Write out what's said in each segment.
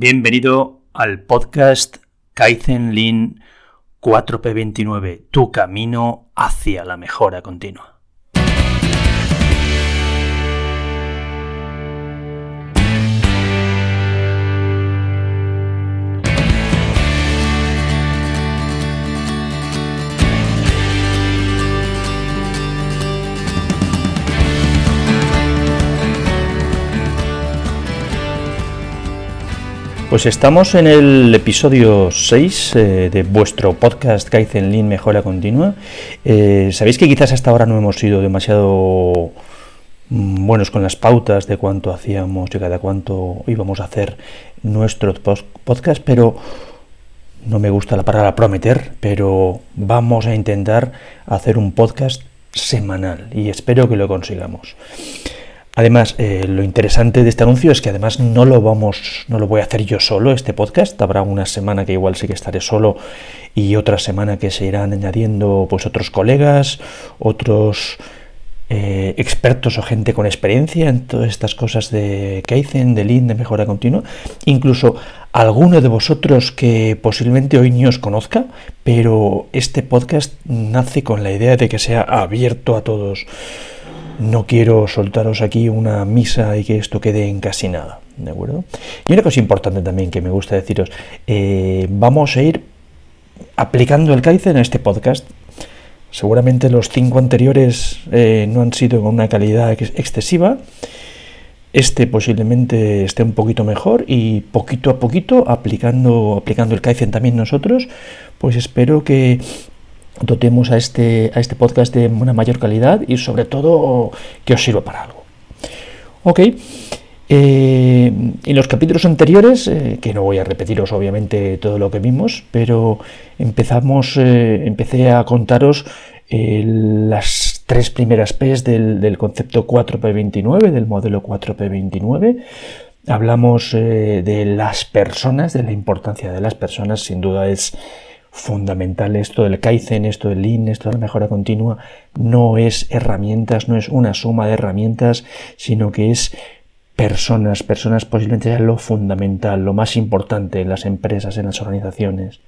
Bienvenido al podcast Kaizen Lean 4P29, tu camino hacia la mejora continua. Pues estamos en el episodio 6 eh, de vuestro podcast Kaizen Lean Mejora Continua. Eh, Sabéis que quizás hasta ahora no hemos sido demasiado mm, buenos con las pautas de cuánto hacíamos y cada cuánto íbamos a hacer nuestro podcast, pero no me gusta la palabra prometer, pero vamos a intentar hacer un podcast semanal y espero que lo consigamos. Además, eh, lo interesante de este anuncio es que además no lo vamos, no lo voy a hacer yo solo este podcast. Habrá una semana que igual sí que estaré solo y otra semana que se irán añadiendo pues otros colegas, otros eh, expertos o gente con experiencia en todas estas cosas de Kaizen, de Lean, de mejora continua. Incluso alguno de vosotros que posiblemente hoy ni os conozca, pero este podcast nace con la idea de que sea abierto a todos no quiero soltaros aquí una misa y que esto quede en casi nada, ¿de acuerdo? Y una cosa importante también que me gusta deciros, eh, vamos a ir aplicando el Kaizen en este podcast. Seguramente los cinco anteriores eh, no han sido con una calidad excesiva. Este posiblemente esté un poquito mejor y poquito a poquito aplicando, aplicando el Kaizen también nosotros, pues espero que dotemos a este, a este podcast de una mayor calidad y sobre todo que os sirva para algo. Ok, eh, en los capítulos anteriores, eh, que no voy a repetiros obviamente todo lo que vimos, pero empezamos, eh, empecé a contaros las tres primeras P's del, del concepto 4P29, del modelo 4P29. Hablamos de las personas, de la importancia de las personas, sin duda es fundamental esto del Kaizen, esto del Lean, esto de la mejora continua, no es herramientas, no es una suma de herramientas, sino que es personas, personas posiblemente sea lo fundamental, lo más importante en las empresas, en las organizaciones.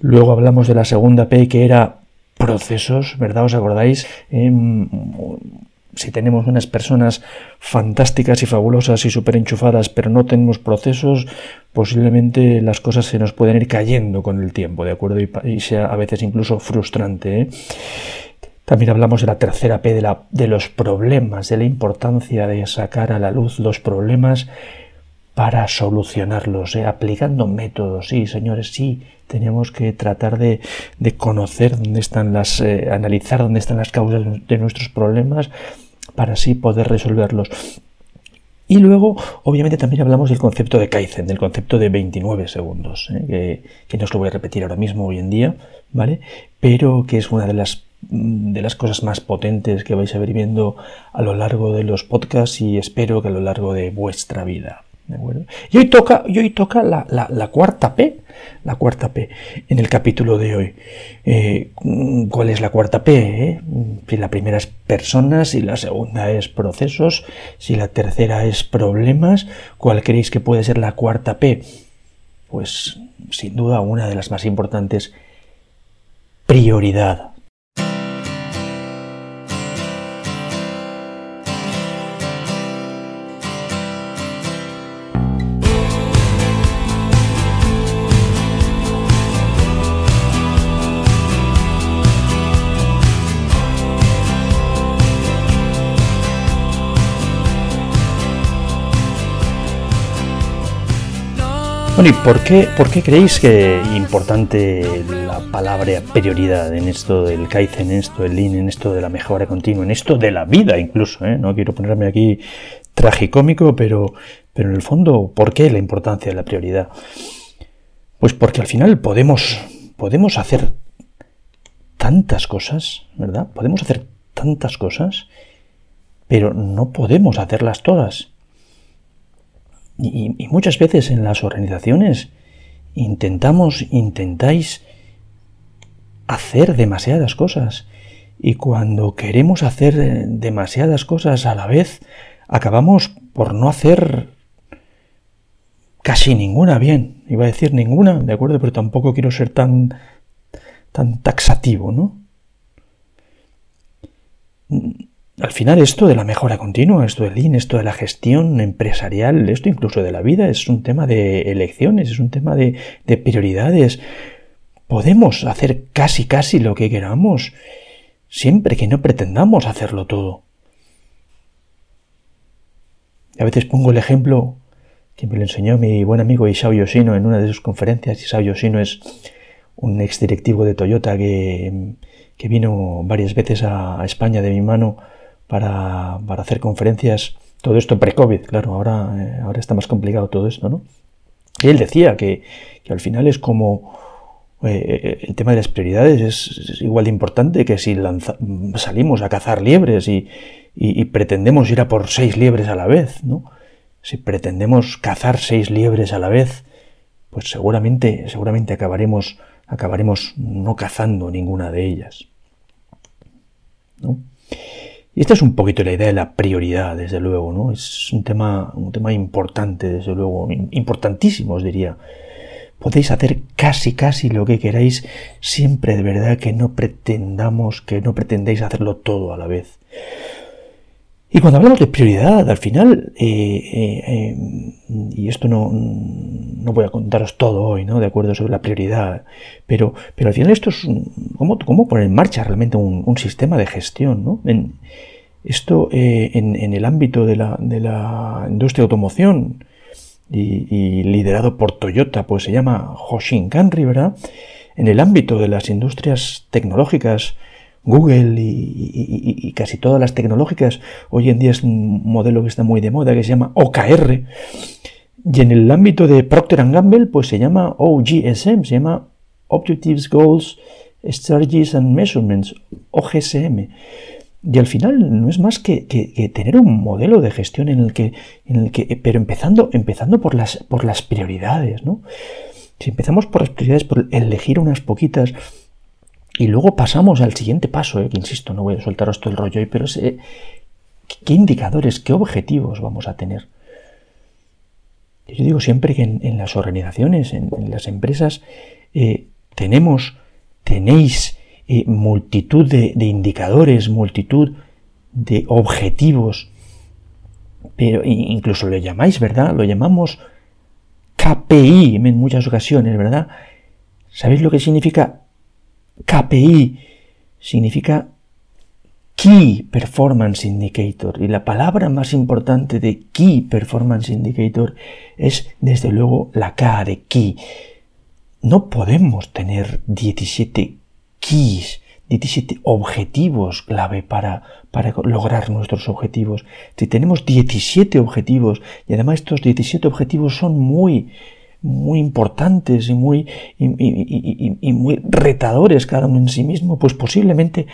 Luego hablamos de la segunda P que era procesos, ¿verdad? ¿Os acordáis? Em, si tenemos unas personas fantásticas y fabulosas y súper enchufadas, pero no tenemos procesos, posiblemente las cosas se nos pueden ir cayendo con el tiempo, ¿de acuerdo? Y, sea a veces incluso frustrante. ¿eh? También hablamos de la tercera P, de, la, de los problemas, de la importancia de sacar a la luz los problemas para solucionarlos, ¿eh? aplicando métodos. Sí, señores, sí, tenemos que tratar de, conocer dónde están las, eh, analizar dónde están las causas de nuestros problemas para así poder resolverlos. Y luego, obviamente, también hablamos del concepto de Kaizen, del concepto de 29 segundos, ¿eh? que, que, no os lo voy a repetir ahora mismo, hoy en día, ¿vale? Pero que es una de las, de las cosas más potentes que vais a ver viendo a lo largo de los podcasts y espero que a lo largo de vuestra vida. Y hoy toca, y hoy toca la, la, cuarta P, la cuarta P en el capítulo de hoy. Eh, ¿Cuál es la cuarta P? Eh? Si la primera es personas, si la segunda es procesos, si la tercera es problemas, ¿cuál creéis que puede ser la cuarta P? Pues sin duda una de las más importantes, prioridad. Bueno, ¿y por qué, por qué creéis que importante la palabra prioridad en esto del Kaizen, en esto del Lean, en esto de la mejora continua, en esto de la vida incluso? ¿eh? No quiero ponerme aquí tragicómico, pero, pero en el fondo, ¿por qué la importancia de la prioridad? Pues porque al final podemos, podemos hacer tantas cosas, ¿verdad? Podemos hacer tantas cosas, pero no podemos hacerlas todas. Y, muchas veces en las organizaciones intentamos, intentáis hacer demasiadas cosas. Y cuando queremos hacer demasiadas cosas a la vez, acabamos por no hacer casi ninguna bien. Iba a decir ninguna, de acuerdo, pero tampoco quiero ser tan, tan taxativo, ¿no? Al final esto de la mejora continua, esto del Lean, esto de la gestión empresarial, esto incluso de la vida, es un tema de elecciones, es un tema de, de prioridades. Podemos hacer casi casi lo que queramos, siempre que no pretendamos hacerlo todo. A veces pongo el ejemplo que me lo enseñó mi buen amigo Isao Yoshino en una de sus conferencias. Isao Yoshino es un exdirectivo de Toyota que, vino varias veces a, España de mi mano para, hacer conferencias. Todo esto pre-COVID, claro, ahora, eh, ahora está más complicado todo esto, ¿no? Y él decía que, al final es como eh, el tema de las prioridades es, igual de importante que si salimos a cazar liebres y, y, pretendemos ir a por seis liebres a la vez, ¿no? Si pretendemos cazar seis liebres a la vez, pues seguramente, seguramente acabaremos, acabaremos no cazando ninguna de ellas. ¿no? Y esta es un poquito la idea de la prioridad, desde luego, ¿no? Es un tema, un tema importante, desde luego, importantísimo, os diría. Podéis hacer casi casi lo que queráis, siempre de verdad que no pretendamos, que no pretendéis hacerlo todo a la vez. Y cuando hablamos de prioridad, al final, eh, eh, eh, y esto no, no, voy a contaros todo hoy, ¿no? De acuerdo sobre la prioridad, pero, pero al final esto es cómo, cómo poner en marcha realmente un, sistema de gestión, ¿no? Esto en, el ámbito de la, de la industria de automoción y, liderado por Toyota, pues se llama Hoshin Kanri, ¿verdad? En el ámbito de las industrias tecnológicas, Google y, casi todas las tecnológicas. Hoy en día es un modelo que está muy de moda que se llama OKR. Y en el ámbito de Procter Gamble, pues se llama OGSM, se llama Objectives, Goals, Strategies and Measurements, OGSM. Y al final no es más que, tener un modelo de gestión en el que, en el que pero empezando, empezando por, las, por las prioridades, ¿no? Si empezamos por las prioridades, por elegir unas poquitas, y luego pasamos al siguiente paso, eh, que insisto, no voy a soltaros todo el rollo hoy, pero eh, ¿qué indicadores, qué objetivos vamos a tener? Yo digo siempre que en, las organizaciones, en, las empresas, eh, tenemos, tenéis multitud de, indicadores, multitud de objetivos, pero incluso lo llamáis, ¿verdad? Lo llamamos KPI en muchas ocasiones, ¿verdad? ¿Sabéis lo que significa KPI significa Key Performance Indicator. Y la palabra más importante de Key Performance Indicator es, desde luego, la K de Key. No podemos tener 17 keys, 17 objetivos clave para, para lograr nuestros objetivos. Si tenemos 17 objetivos, y además estos 17 objetivos son muy muy importantes y muy, y, muy retadores cada uno en sí mismo, pues posiblemente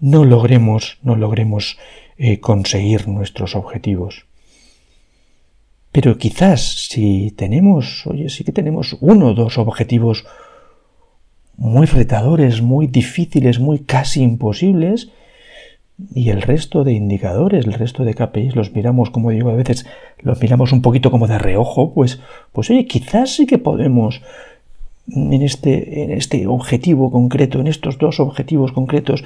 no logremos, no logremos eh, conseguir nuestros objetivos. Pero quizás si tenemos, oye, sí que tenemos uno o dos objetivos muy retadores, muy difíciles, muy casi imposibles, y el resto de indicadores, el resto de KPIs los miramos, como digo, a veces los miramos un poquito como de reojo, pues, pues oye, quizás sí que podemos en este, en este objetivo concreto, en estos dos objetivos concretos,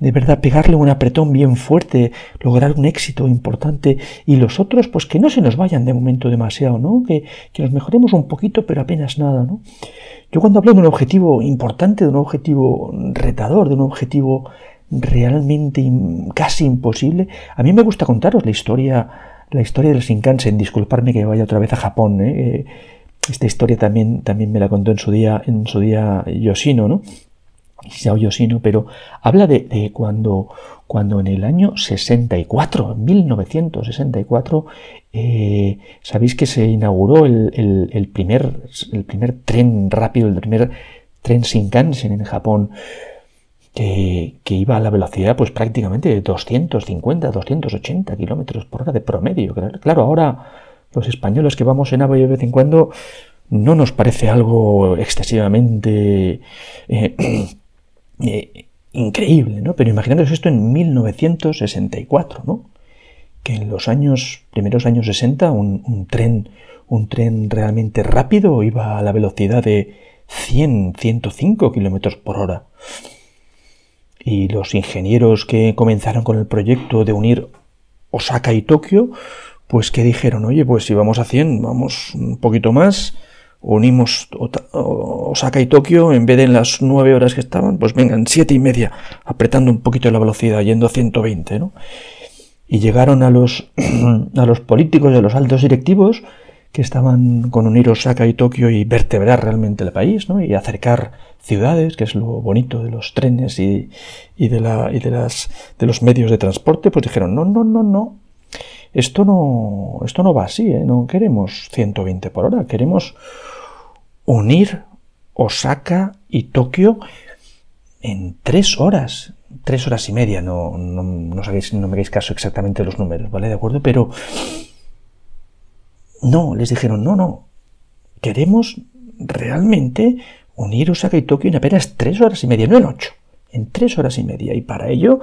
de verdad pegarle un apretón bien fuerte, lograr un éxito importante y los otros pues que no se nos vayan de momento demasiado, ¿no? Que, que nos mejoremos un poquito pero apenas nada, ¿no? Yo cuando hablo de un objetivo importante, de un objetivo retador, de un objetivo realmente casi imposible. A mí me gusta contaros la historia, la historia del Shinkansen. Disculparme que vaya otra vez a Japón. ¿eh? Eh, esta historia también, también me la contó en su día, en su día Yoshino, ¿no? Yoshino, pero habla de, cuando, cuando en el año 64, 1964, eh, sabéis que se inauguró el, primer, el primer tren rápido, el primer tren Shinkansen en Japón que, iba a la velocidad pues prácticamente de 250, 280 kilómetros por hora de promedio. Claro, ahora los españoles que vamos en AVE de vez en cuando no nos parece algo excesivamente eh, eh, increíble, ¿no? Pero imaginaros esto en 1964, ¿no? Que en los años, primeros años 60, un, tren, un tren realmente rápido iba a la velocidad de 100, 105 kilómetros por hora. Y los ingenieros que comenzaron con el proyecto de unir Osaka y Tokio, pues que dijeron, oye, pues si vamos a 100, vamos un poquito más, unimos Osaka y Tokio, en vez de en las 9 horas que estaban, pues vengan siete y media, apretando un poquito la velocidad, yendo a 120, ¿no? Y llegaron a los, a los políticos y a los altos directivos, que estaban con unir Osaka y Tokio y vertebrar realmente el país, ¿no? Y acercar ciudades, que es lo bonito de los trenes y, de, las, de los medios de transporte, pues dijeron, no, no, no, no, esto no, esto no va así, ¿eh? no queremos 120 por hora, queremos unir Osaka y Tokio en tres horas, tres horas y media, no, no, no, no me hagáis caso exactamente los números, ¿vale? ¿De acuerdo? Pero no, les dijeron, no, no, queremos realmente unir Osaka y Tokio en apenas tres horas y media, no en ocho, en tres horas y media. Y para ello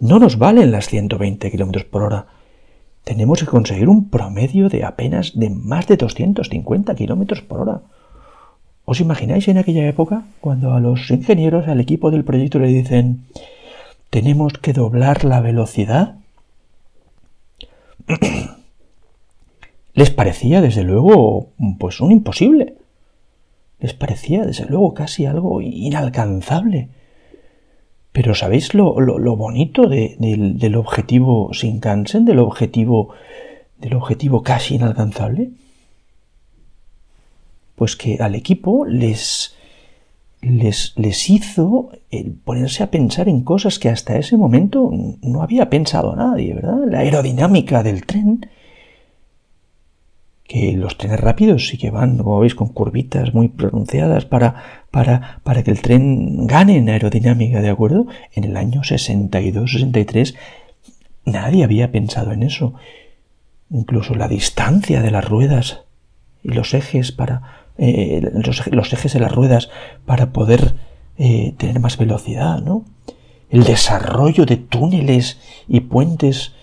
no nos valen las 120 kilómetros por hora. Tenemos que conseguir un promedio de apenas de más de 250 kilómetros por hora. ¿Os imagináis en aquella época cuando a los ingenieros, al equipo del proyecto le dicen tenemos que doblar la velocidad? Les parecía, desde luego, pues un imposible. Les parecía, desde luego, casi algo inalcanzable. Pero ¿sabéis lo, bonito del objetivo sin cansen, del objetivo, del objetivo casi inalcanzable? Pues que al equipo les, les, les hizo el ponerse a pensar en cosas que hasta ese momento no había pensado nadie, ¿verdad? La aerodinámica del tren, que los trenes rápidos sí que van, como veis, con curvitas muy pronunciadas para, para, para que el tren gane en aerodinámica, ¿de acuerdo? En el año 62-63 nadie había pensado en eso. Incluso la distancia de las ruedas y los ejes para eh, los, ejes de las ruedas para poder eh, tener más velocidad, ¿no? El desarrollo de túneles y puentes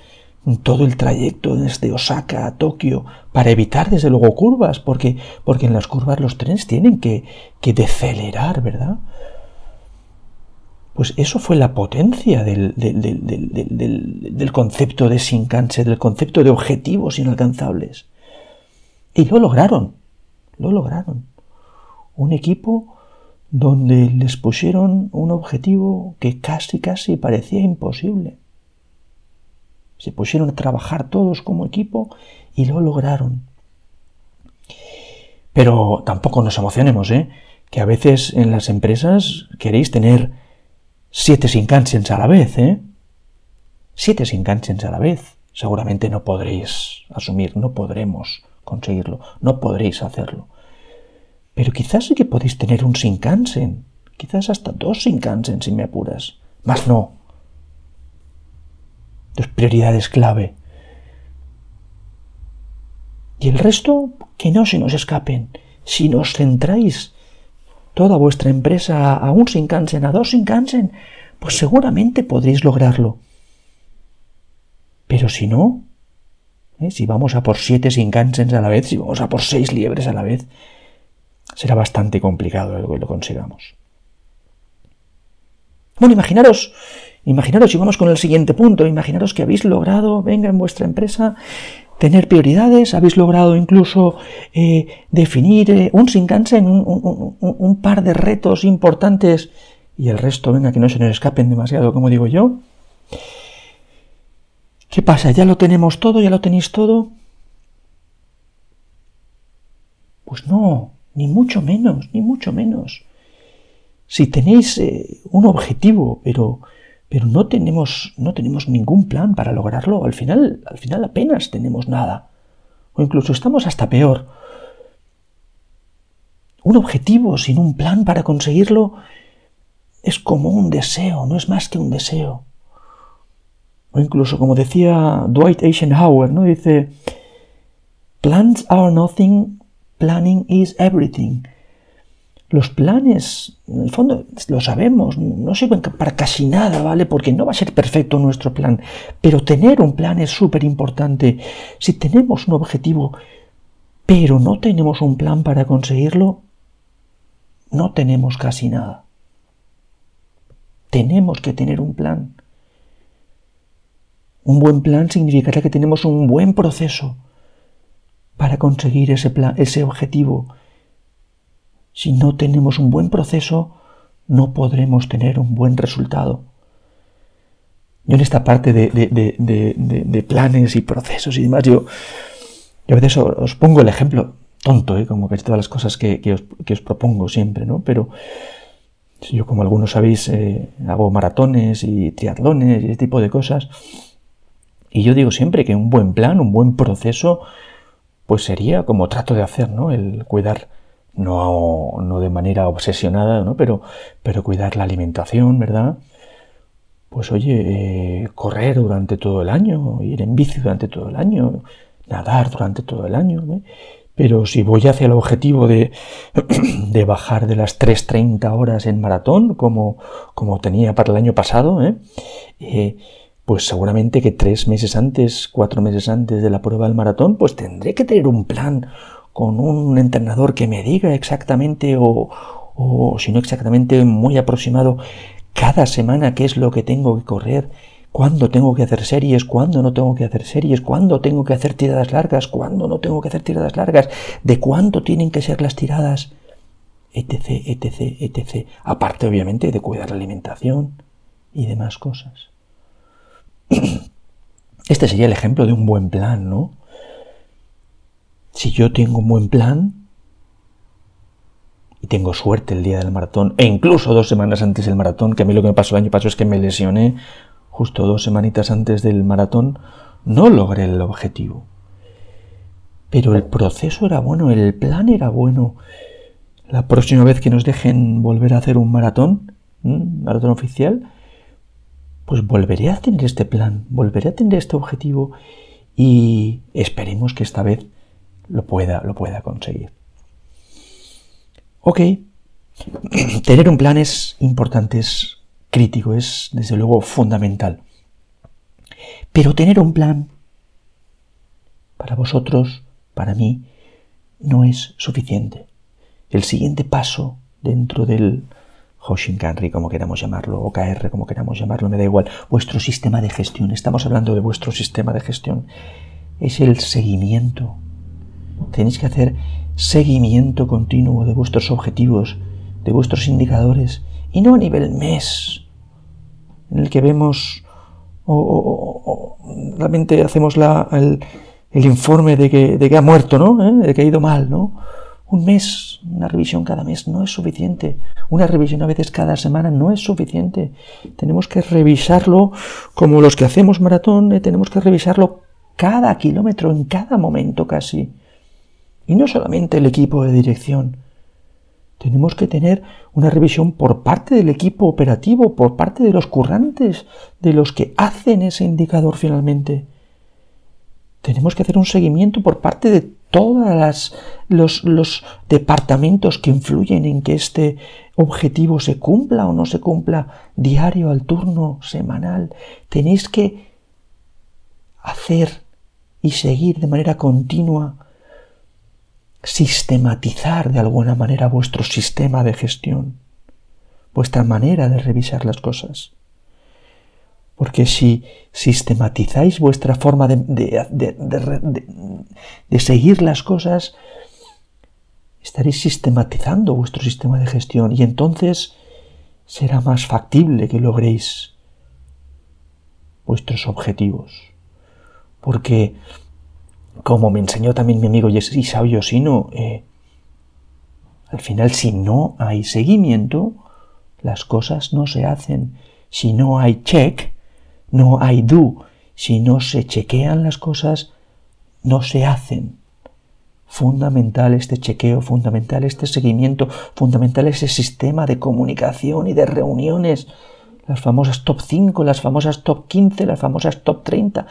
todo el trayecto desde Osaka a Tokio para evitar desde luego curvas, porque, porque en las curvas los trenes tienen que, que decelerar, ¿verdad? Pues eso fue la potencia del, del, concepto de Shinkansen, del concepto de objetivos inalcanzables. Y lo lograron, lo lograron. Un equipo donde les pusieron un objetivo que casi, casi parecía imposible. Se pusieron a trabajar todos como equipo y lo lograron. Pero tampoco nos emocionemos, ¿eh? Que a veces en las empresas queréis tener siete Shinkansens a la vez, ¿eh? Siete Shinkansens a la vez. Seguramente no podréis asumir, no podremos conseguirlo, no podréis hacerlo. Pero quizás sí que podéis tener un Shinkansen, quizás hasta dos Shinkansen si me apuras. Más no, dos prioridades clave. Y el resto, que no se nos escapen. Si nos centráis toda vuestra empresa a un Shinkansen, a dos Shinkansen, pues seguramente podréis lograrlo. Pero si no, ¿eh? si vamos a por siete Shinkansens a la vez, si vamos a por seis liebres a la vez, será bastante complicado que lo consigamos. Bueno, imaginaros Imaginaros, y vamos con el siguiente punto, imaginaros que habéis logrado, venga, en vuestra empresa, tener prioridades, habéis logrado incluso eh, definir eh, un Shinkansen, un, un, par de retos importantes, y el resto, venga, que no se nos escapen demasiado, como digo yo. ¿Qué pasa? ¿Ya lo tenemos todo? ¿Ya lo tenéis todo? Pues no, ni mucho menos, ni mucho menos. Si tenéis eh, un objetivo, pero pero no tenemos, no tenemos ningún plan para lograrlo. Al final, al final apenas tenemos nada. O incluso estamos hasta peor. Un objetivo sin un plan para conseguirlo es como un deseo, no es más que un deseo. O incluso como decía Dwight Eisenhower, ¿no? Dice, plans are nothing, planning is everything. Los planes, en el fondo, lo sabemos, no sirven para casi nada, ¿vale? Porque no va a ser perfecto nuestro plan. Pero tener un plan es súper importante. Si tenemos un objetivo, pero no tenemos un plan para conseguirlo, no tenemos casi nada. Tenemos que tener un plan. Un buen plan significará que tenemos un buen proceso para conseguir ese, plan, ese objetivo. Si no tenemos un buen proceso, no podremos tener un buen resultado. Yo en esta parte de, planes y procesos y demás, yo, yo a veces os, pongo el ejemplo tonto, ¿eh? como que todas las cosas que, os, propongo siempre, ¿no? Pero yo, como algunos sabéis, eh, hago maratones y triatlones y ese tipo de cosas. Y yo digo siempre que un buen plan, un buen proceso, pues sería como trato de hacer, ¿no? El cuidar, no, no de manera obsesionada, ¿no? Pero, pero cuidar la alimentación, ¿verdad? Pues oye, eh, correr durante todo el año, ir en bici durante todo el año, nadar durante todo el año. Pero si voy hacia el objetivo de, de bajar de las 3.30 horas en maratón, como, como tenía para el año pasado, ¿eh? eh pues seguramente que tres meses antes, cuatro meses antes de la prueba del maratón, pues tendré que tener un plan con un entrenador que me diga exactamente o, o si no exactamente muy aproximado cada semana qué es lo que tengo que correr, cuándo tengo que hacer series, cuándo no tengo que hacer series, cuándo tengo que hacer tiradas largas, cuándo no tengo que hacer tiradas largas, de cuánto tienen que ser las tiradas, etc, etc, etc. Aparte, obviamente, de cuidar la alimentación y demás cosas. Este sería el ejemplo de un buen plan, ¿no? Si yo tengo un buen plan y tengo suerte el día del maratón, e incluso dos semanas antes del maratón, que a mí lo que me pasó el año pasado es que me lesioné justo dos semanitas antes del maratón, no logré el objetivo. Pero el proceso era bueno, el plan era bueno. La próxima vez que nos dejen volver a hacer un maratón, maratón oficial, pues volveré a tener este plan, volveré a tener este objetivo y esperemos que esta vez lo pueda, lo pueda conseguir. Ok, tener un plan es importante, es crítico, es desde luego fundamental. Pero tener un plan para vosotros, para mí, no es suficiente. El siguiente paso dentro del Hoshinkanri, como queramos llamarlo, o KR, como queramos llamarlo, me da igual, vuestro sistema de gestión, estamos hablando de vuestro sistema de gestión, es el seguimiento. Tenéis que hacer seguimiento continuo de vuestros objetivos, de vuestros indicadores, y no a nivel mes, en el que vemos o, realmente hacemos la, el, informe de que, ha muerto, ¿no? ¿Eh? De que ha ido mal, ¿no? Un mes, una revisión cada mes no es suficiente. Una revisión a veces cada semana no es suficiente. Tenemos que revisarlo como los que hacemos maratón, ¿eh? tenemos que revisarlo cada kilómetro, en cada momento casi. Y no solamente el equipo de dirección. Tenemos que tener una revisión por parte del equipo operativo, por parte de los currantes, de los que hacen ese indicador finalmente. Tenemos que hacer un seguimiento por parte de todos los, departamentos que influyen en que este objetivo se cumpla o no se cumpla diario, al turno, semanal. Tenéis que hacer y seguir de manera continua, sistematizar de alguna manera vuestro sistema de gestión, vuestra manera de revisar las cosas. Porque si sistematizáis vuestra forma de, seguir las cosas, estaréis sistematizando vuestro sistema de gestión y entonces será más factible que logréis vuestros objetivos. Porque, como me enseñó también mi amigo Isao Yoshino, eh, al final si no hay seguimiento, las cosas no se hacen. Si no hay check, no hay do. Si no se chequean las cosas, no se hacen. Fundamental este chequeo, fundamental este seguimiento, fundamental ese sistema de comunicación y de reuniones. Las famosas top 5, las famosas top 15, las famosas top 30.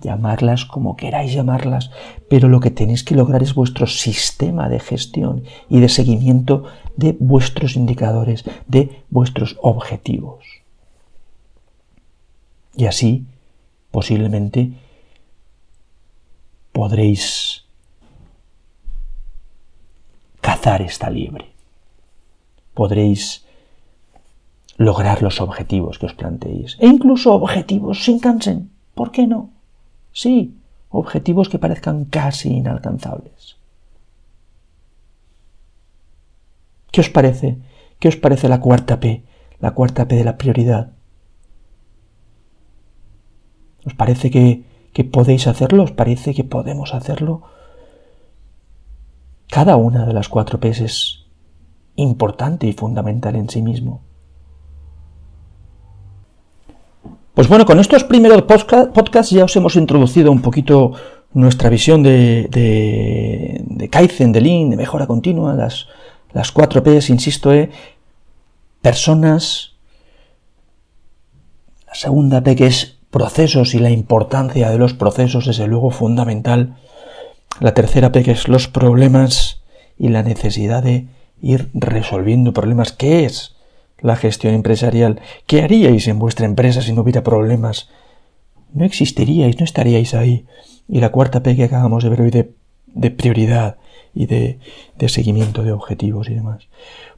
Llamarlas como queráis llamarlas, pero lo que tenéis que lograr es vuestro sistema de gestión y de seguimiento de vuestros indicadores, de vuestros objetivos. Y así, posiblemente, podréis azar está libre. Podréis lograr los objetivos que os planteéis. E incluso objetivos sin cansen. ¿Por qué no? Sí, objetivos que parezcan casi inalcanzables. ¿Qué os parece? ¿Qué os parece la cuarta P? La cuarta P de la prioridad. ¿Os parece que, que podéis hacerlo? ¿Os parece que podemos hacerlo? Cada una de las cuatro P es importante y fundamental en sí mismo. Pues bueno, con estos primeros podcasts ya os hemos introducido un poquito nuestra visión de, de, Kaizen, de Lean, de mejora continua, las, las cuatro P's, insisto, eh, personas. La segunda P que es procesos y la importancia de los procesos, desde luego fundamental. La tercera P que es los problemas y la necesidad de ir resolviendo problemas. ¿Qué es la gestión empresarial? ¿Qué haríais en vuestra empresa si no hubiera problemas? No existiríais, no estaríais ahí. Y la cuarta P que acabamos de ver hoy de, de prioridad y de, de, seguimiento de objetivos y demás.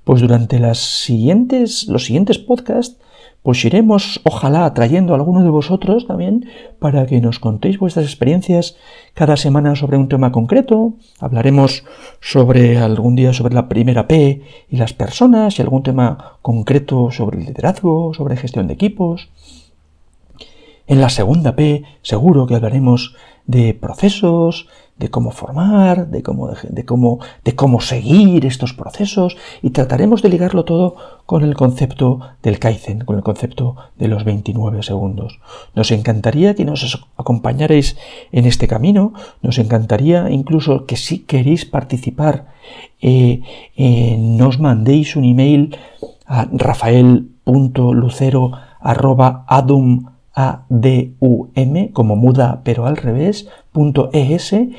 Pues durante las siguientes, los siguientes podcasts pues iremos, ojalá, atrayendo a alguno de vosotros también para que nos contéis vuestras experiencias cada semana sobre un tema concreto. Hablaremos sobre algún día sobre la primera P y las personas y algún tema concreto sobre el liderazgo, sobre gestión de equipos. En la segunda P seguro que hablaremos de procesos, de cómo formar, de cómo, de, cómo, de cómo seguir estos procesos y trataremos de ligarlo todo con el concepto del Kaizen, con el concepto de los 29 segundos. Nos encantaría que nos acompañarais en este camino, nos encantaría incluso que si queréis participar, eh, eh, nos mandéis un email a rafael.lucero.adum ADUM, como muda pero al revés, punto .es, eh,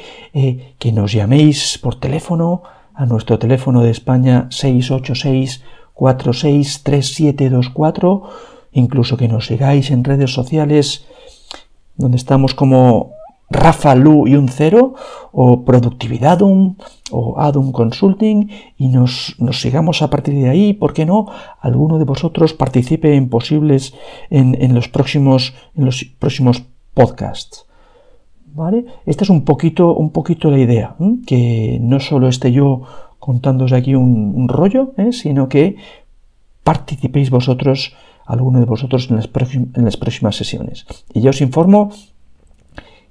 que nos llaméis por teléfono a nuestro teléfono de España 686 463724, incluso que nos sigáis en redes sociales donde estamos como Rafa Lu y un cero, o Productividadum, o Adum Consulting, y nos, nos, sigamos a partir de ahí, ¿por qué no? Alguno de vosotros participe en posibles, en, en los próximos, en los próximos podcasts. ¿Vale? Esta es un poquito, un poquito la idea, que no solo esté yo contándoos aquí un, rollo, ¿eh? sino que participéis vosotros, alguno de vosotros en las, en las próximas sesiones. Y yo os informo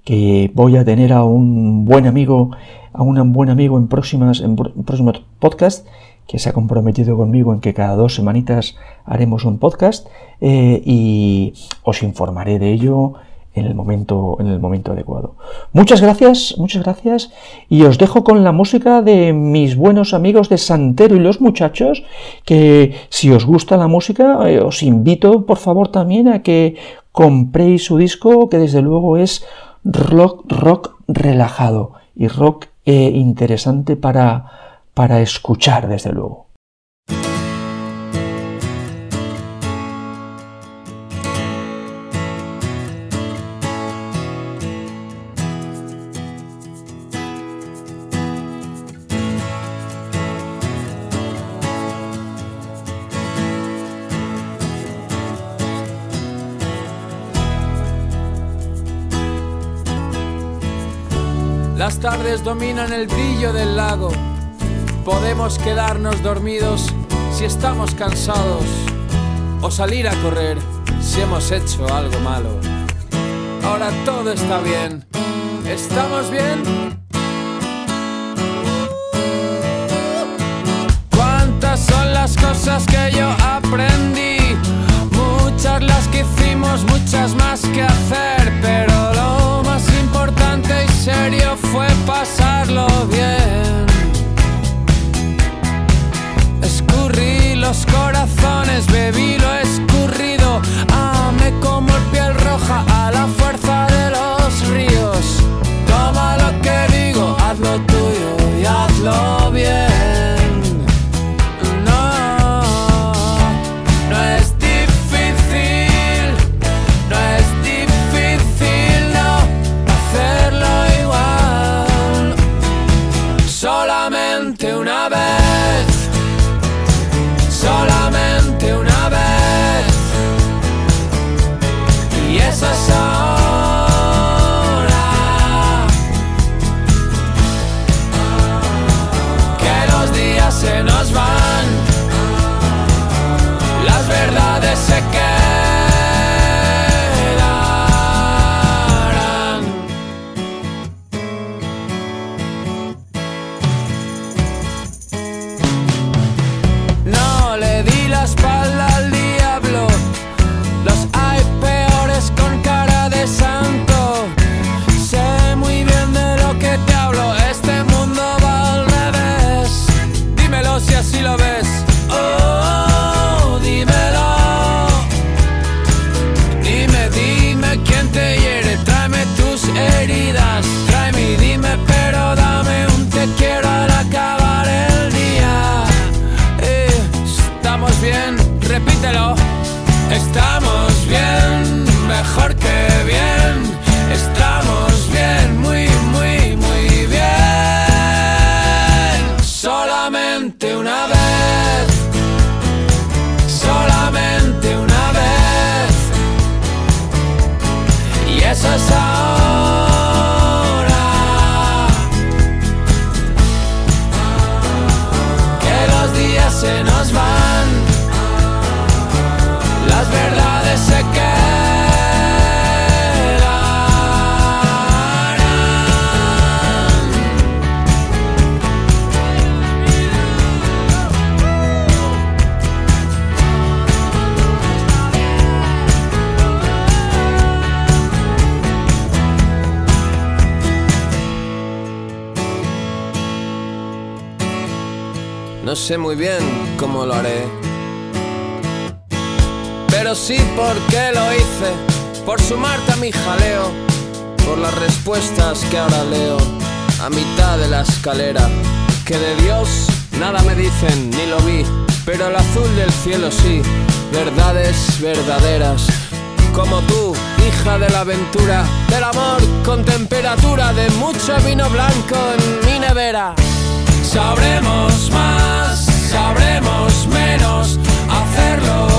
que voy a tener a un buen amigo, a un buen amigo en próximas, en próximos podcasts, que se ha comprometido conmigo en que cada dos semanitas haremos un podcast eh, y os informaré de ello en el momento en el momento adecuado. Muchas gracias, muchas gracias y os dejo con la música de mis buenos amigos de Santero y los muchachos que si os gusta la música eh, os invito por favor también a que compréis su disco que desde luego es rock, rock relajado y rock eh, interesante para, para escuchar, desde luego. Las tardes dominan el brillo del lago. Podemos quedarnos dormidos si estamos cansados o salir a correr si hemos hecho algo malo. Ahora todo está bien. ¿Estamos bien? Sé muy bien cómo lo haré. Pero sí porque lo hice, por sumarte a mi jaleo, por las respuestas que ahora leo a mitad de la escalera. Que de Dios nada me dicen, ni lo vi, pero el azul del cielo sí, verdades verdaderas. Como tú, hija de la aventura, del amor con temperatura, de mucho vino blanco en mi nevera. Sabremos más, sabremos menos hacerlo.